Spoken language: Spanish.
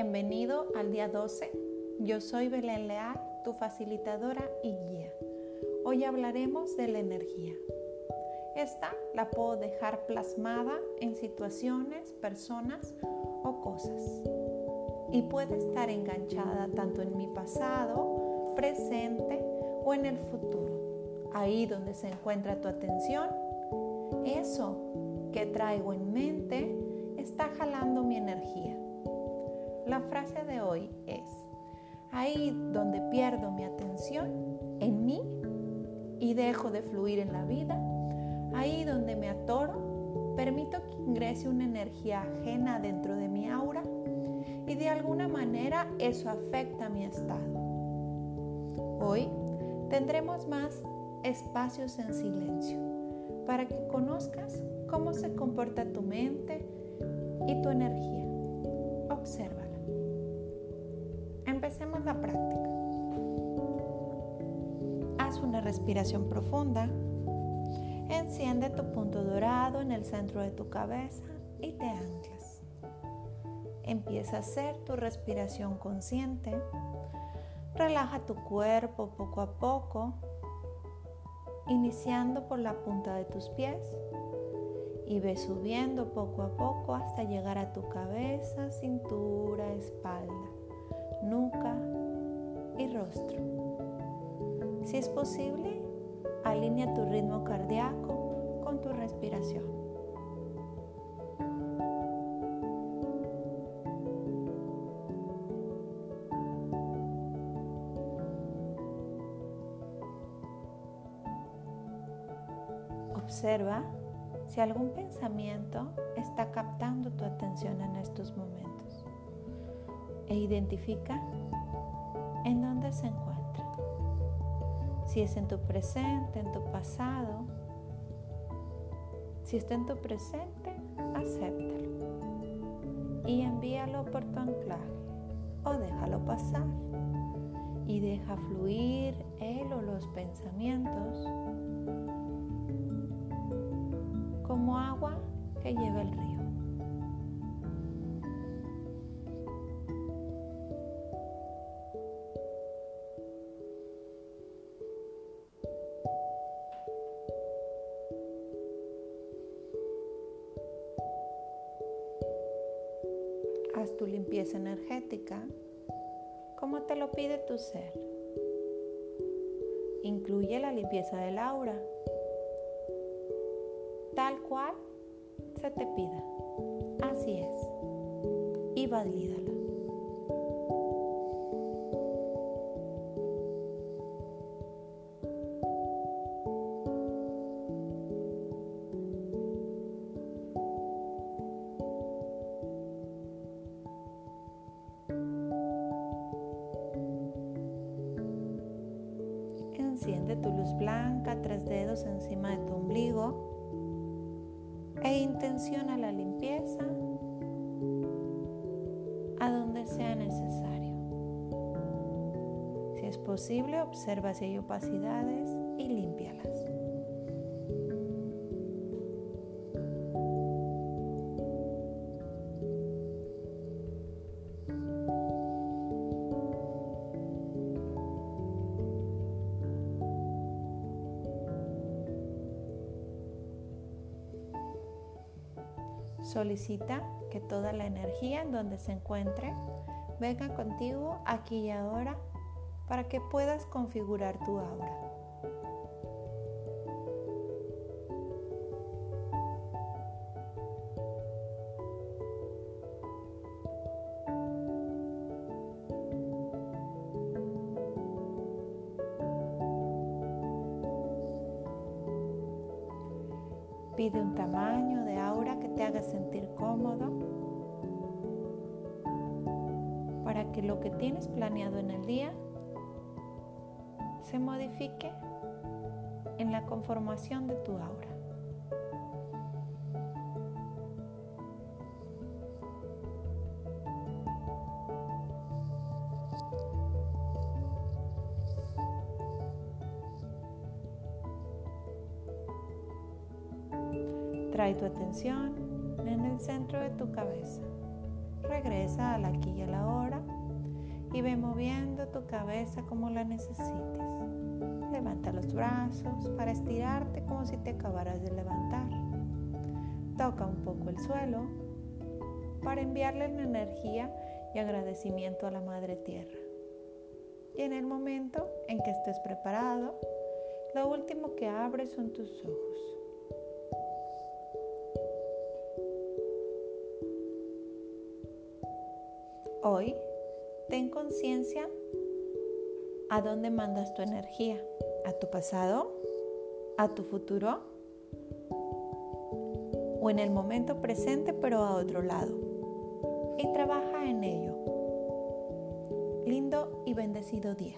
Bienvenido al día 12. Yo soy Belén Leal, tu facilitadora y guía. Hoy hablaremos de la energía. Esta la puedo dejar plasmada en situaciones, personas o cosas. Y puede estar enganchada tanto en mi pasado, presente o en el futuro. Ahí donde se encuentra tu atención, eso que traigo en mente la frase de hoy es, ahí donde pierdo mi atención en mí y dejo de fluir en la vida, ahí donde me atoro, permito que ingrese una energía ajena dentro de mi aura y de alguna manera eso afecta mi estado. Hoy tendremos más espacios en silencio para que conozcas cómo se comporta tu mente y tu energía. Observa. Empecemos la práctica. Haz una respiración profunda. Enciende tu punto dorado en el centro de tu cabeza y te anclas. Empieza a hacer tu respiración consciente. Relaja tu cuerpo poco a poco, iniciando por la punta de tus pies y ve subiendo poco a poco hasta llegar a tu cabeza, cintura, espalda nuca y rostro. Si es posible, alinea tu ritmo cardíaco con tu respiración. Observa si algún pensamiento está captando tu atención en e identifica en dónde se encuentra. Si es en tu presente, en tu pasado. Si está en tu presente, acéptalo y envíalo por tu anclaje o déjalo pasar y deja fluir él o los pensamientos como agua que lleva el río. Haz tu limpieza energética como te lo pide tu ser. Incluye la limpieza del aura, tal cual se te pida. Así es. Y valídala. Enciende tu luz blanca, tres dedos encima de tu ombligo e intenciona la limpieza a donde sea necesario. Si es posible, observa si hay opacidades y límpialas. Solicita que toda la energía en donde se encuentre venga contigo aquí y ahora para que puedas configurar tu aura. Pide un tamaño de aura que te haga sentir cómodo para que lo que tienes planeado en el día se modifique en la conformación de tu aura. Trae tu atención en el centro de tu cabeza. regresa al aquí y a la hora y ve moviendo tu cabeza como la necesites. Levanta los brazos para estirarte como si te acabaras de levantar. Toca un poco el suelo para enviarle la energía y agradecimiento a la Madre Tierra. Y en el momento en que estés preparado, lo último que abres son tus ojos. Hoy, ten conciencia a dónde mandas tu energía, a tu pasado, a tu futuro o en el momento presente pero a otro lado. Y trabaja en ello. Lindo y bendecido día.